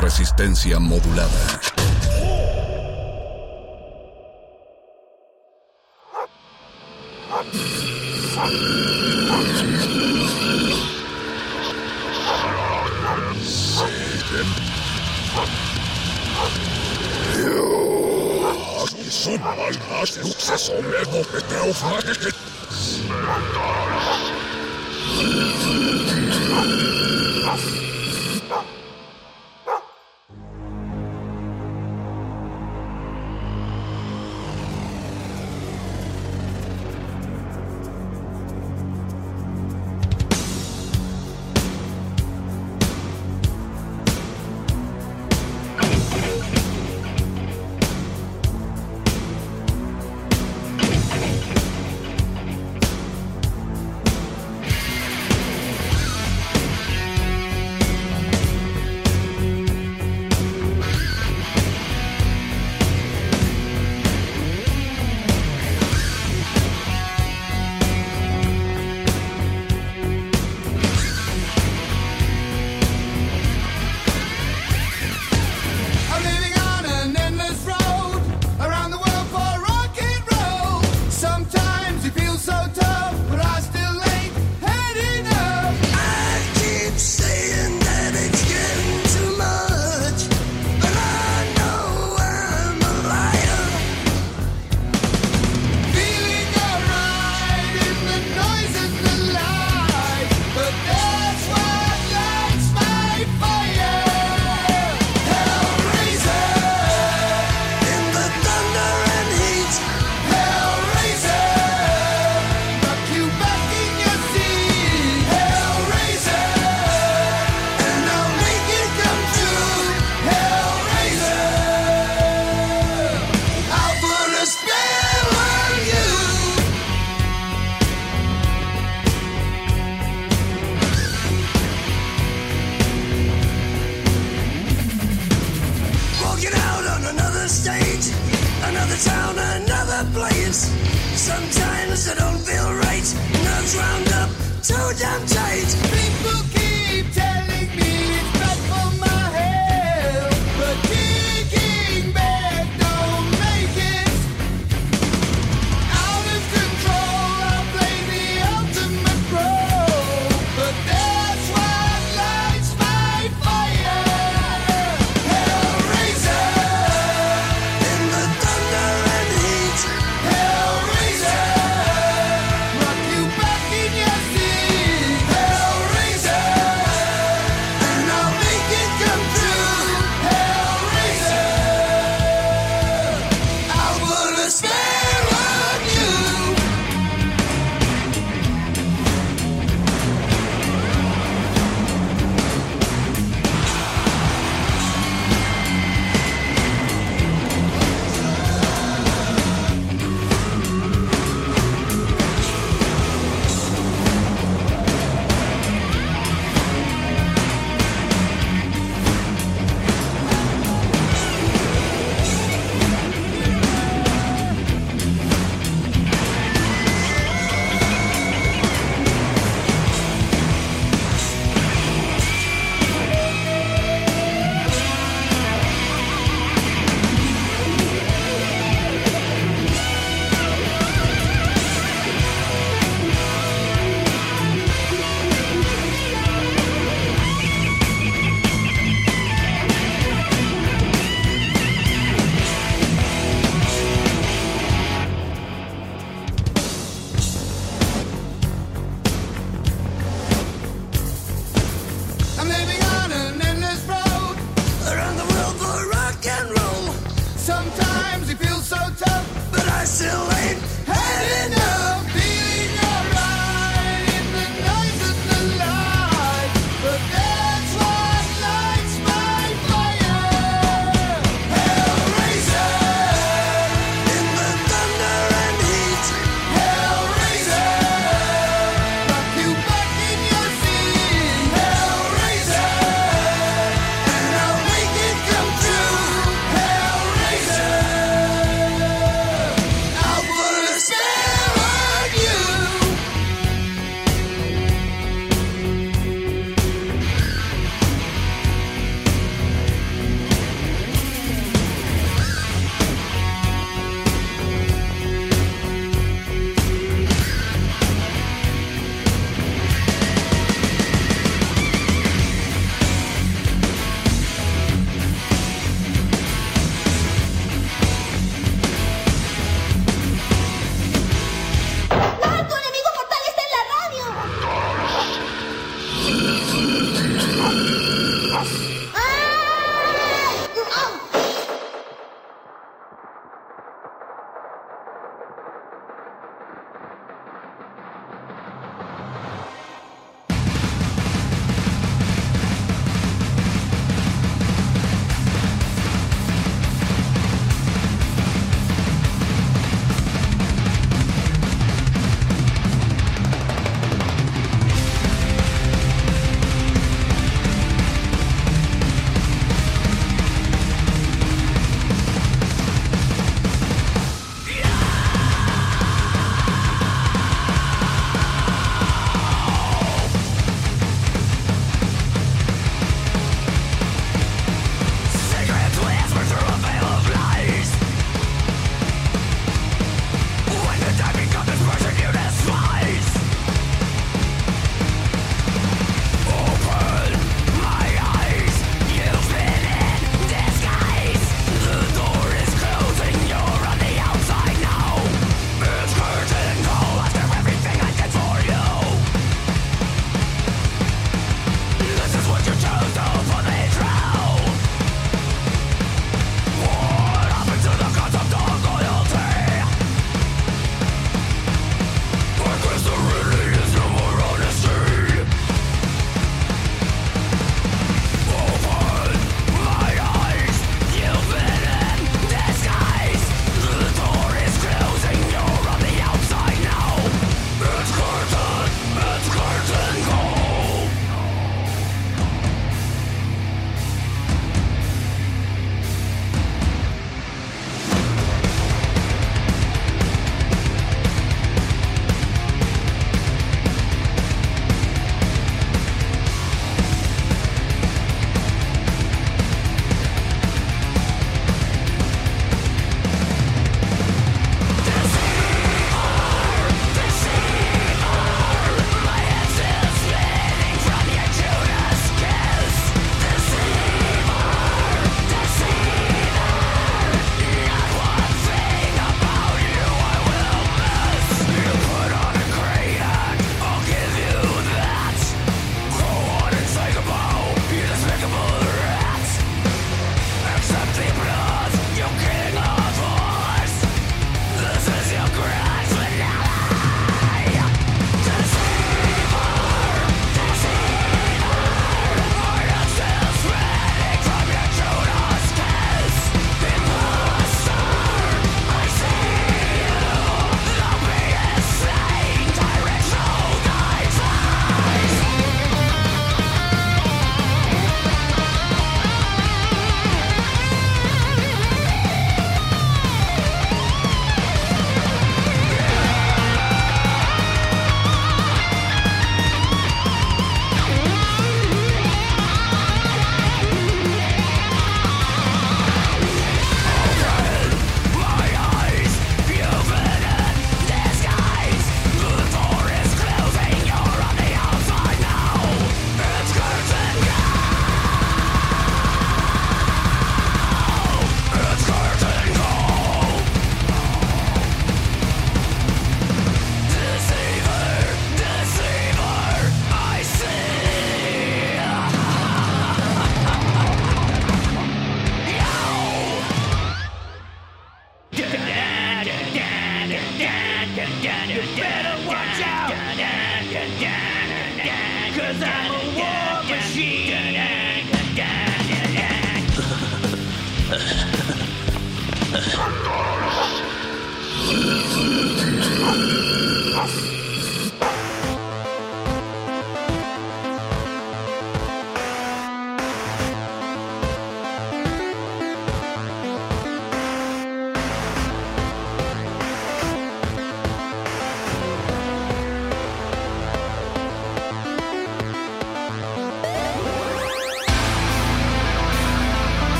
Resistencia modulada.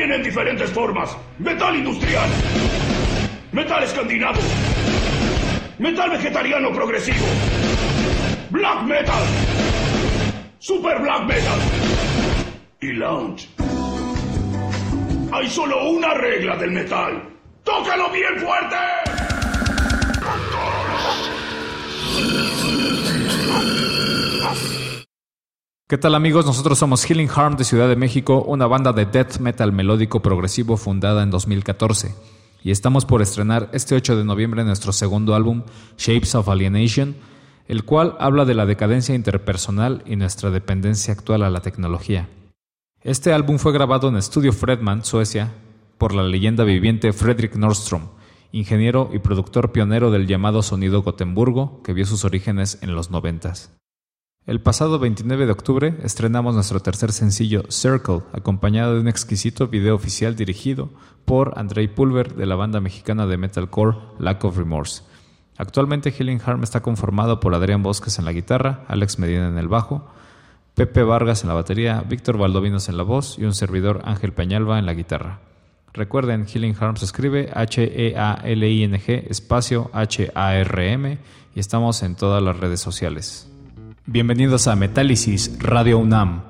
Viene en diferentes formas. Metal industrial. Metal escandinavo. Metal vegetariano progresivo. Black metal. Super black metal. Y lounge. Hay solo una regla del metal. ¿Qué tal amigos? Nosotros somos Healing Harm de Ciudad de México, una banda de death metal melódico progresivo fundada en 2014. Y estamos por estrenar este 8 de noviembre nuestro segundo álbum, Shapes of Alienation, el cual habla de la decadencia interpersonal y nuestra dependencia actual a la tecnología. Este álbum fue grabado en Estudio Fredman, Suecia, por la leyenda viviente Fredrik Nordstrom, ingeniero y productor pionero del llamado sonido Gotemburgo, que vio sus orígenes en los noventas. El pasado 29 de octubre estrenamos nuestro tercer sencillo Circle, acompañado de un exquisito video oficial dirigido por Andrei Pulver de la banda mexicana de metalcore Lack of Remorse. Actualmente Healing Harm está conformado por Adrián Bosques en la guitarra, Alex Medina en el bajo, Pepe Vargas en la batería, Víctor Valdovinos en la voz y un servidor Ángel Peñalba en la guitarra. Recuerden, Healing Harm se escribe H-E-A-L-I-N-G espacio H-A-R-M y estamos en todas las redes sociales. Bienvenidos a Metálisis Radio UNAM.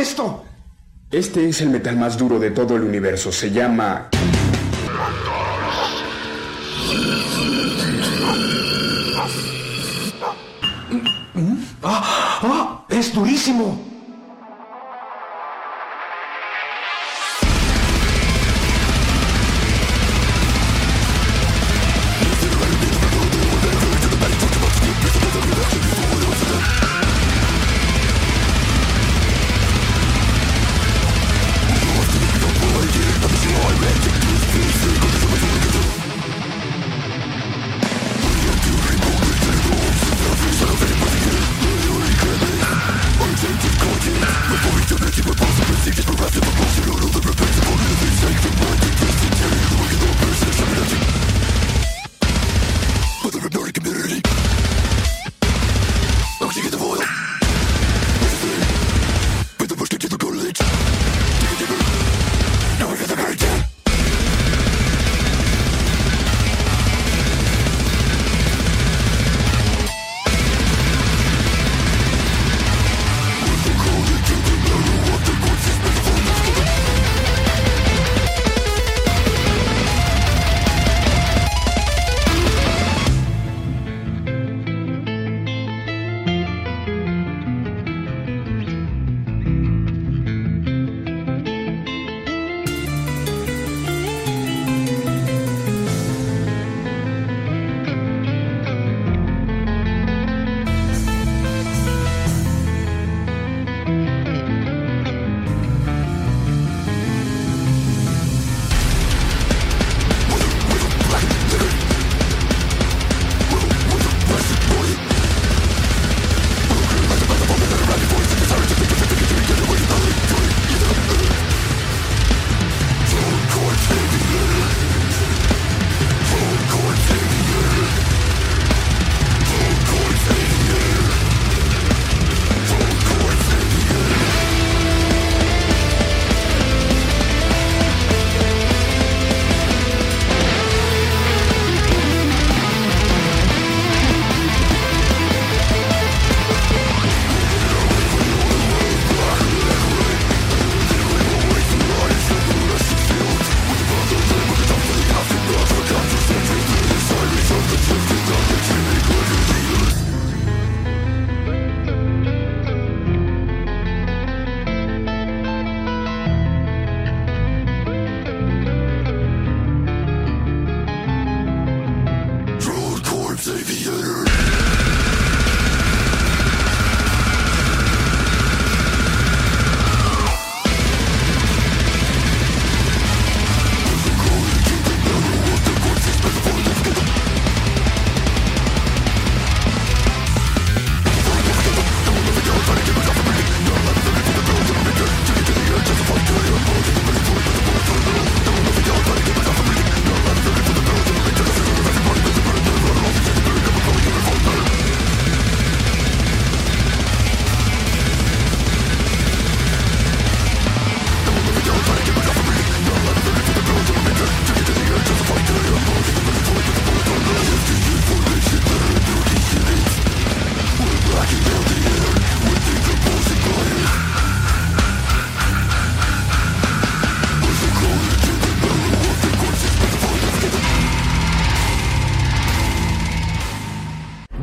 es esto? Este es el metal más duro de todo el universo. Se llama... ¡Ah! ¡Ah! ¡Es durísimo!